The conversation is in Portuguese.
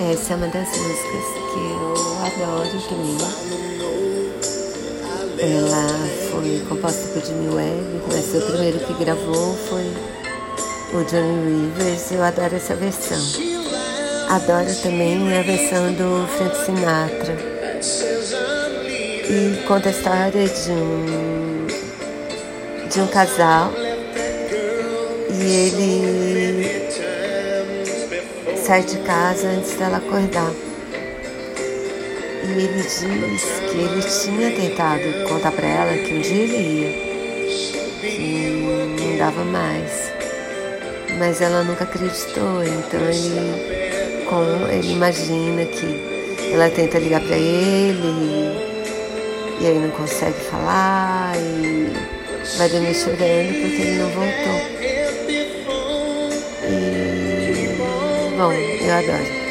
Essa é uma das músicas que eu adoro também. Ela foi composta por Jimmy Webb, mas o primeiro que gravou foi o Johnny Rivers. Eu adoro essa versão. Adoro também a versão do Frank Sinatra. E conta a história de um, de um casal e ele sai de casa antes dela acordar. E ele diz que ele tinha tentado contar para ela que um dia ele ia, que não dava mais. Mas ela nunca acreditou, então ele, com, ele imagina que ela tenta ligar para ele e aí não consegue falar e vai dormir chorando porque ele não voltou. E, bom, eu adoro.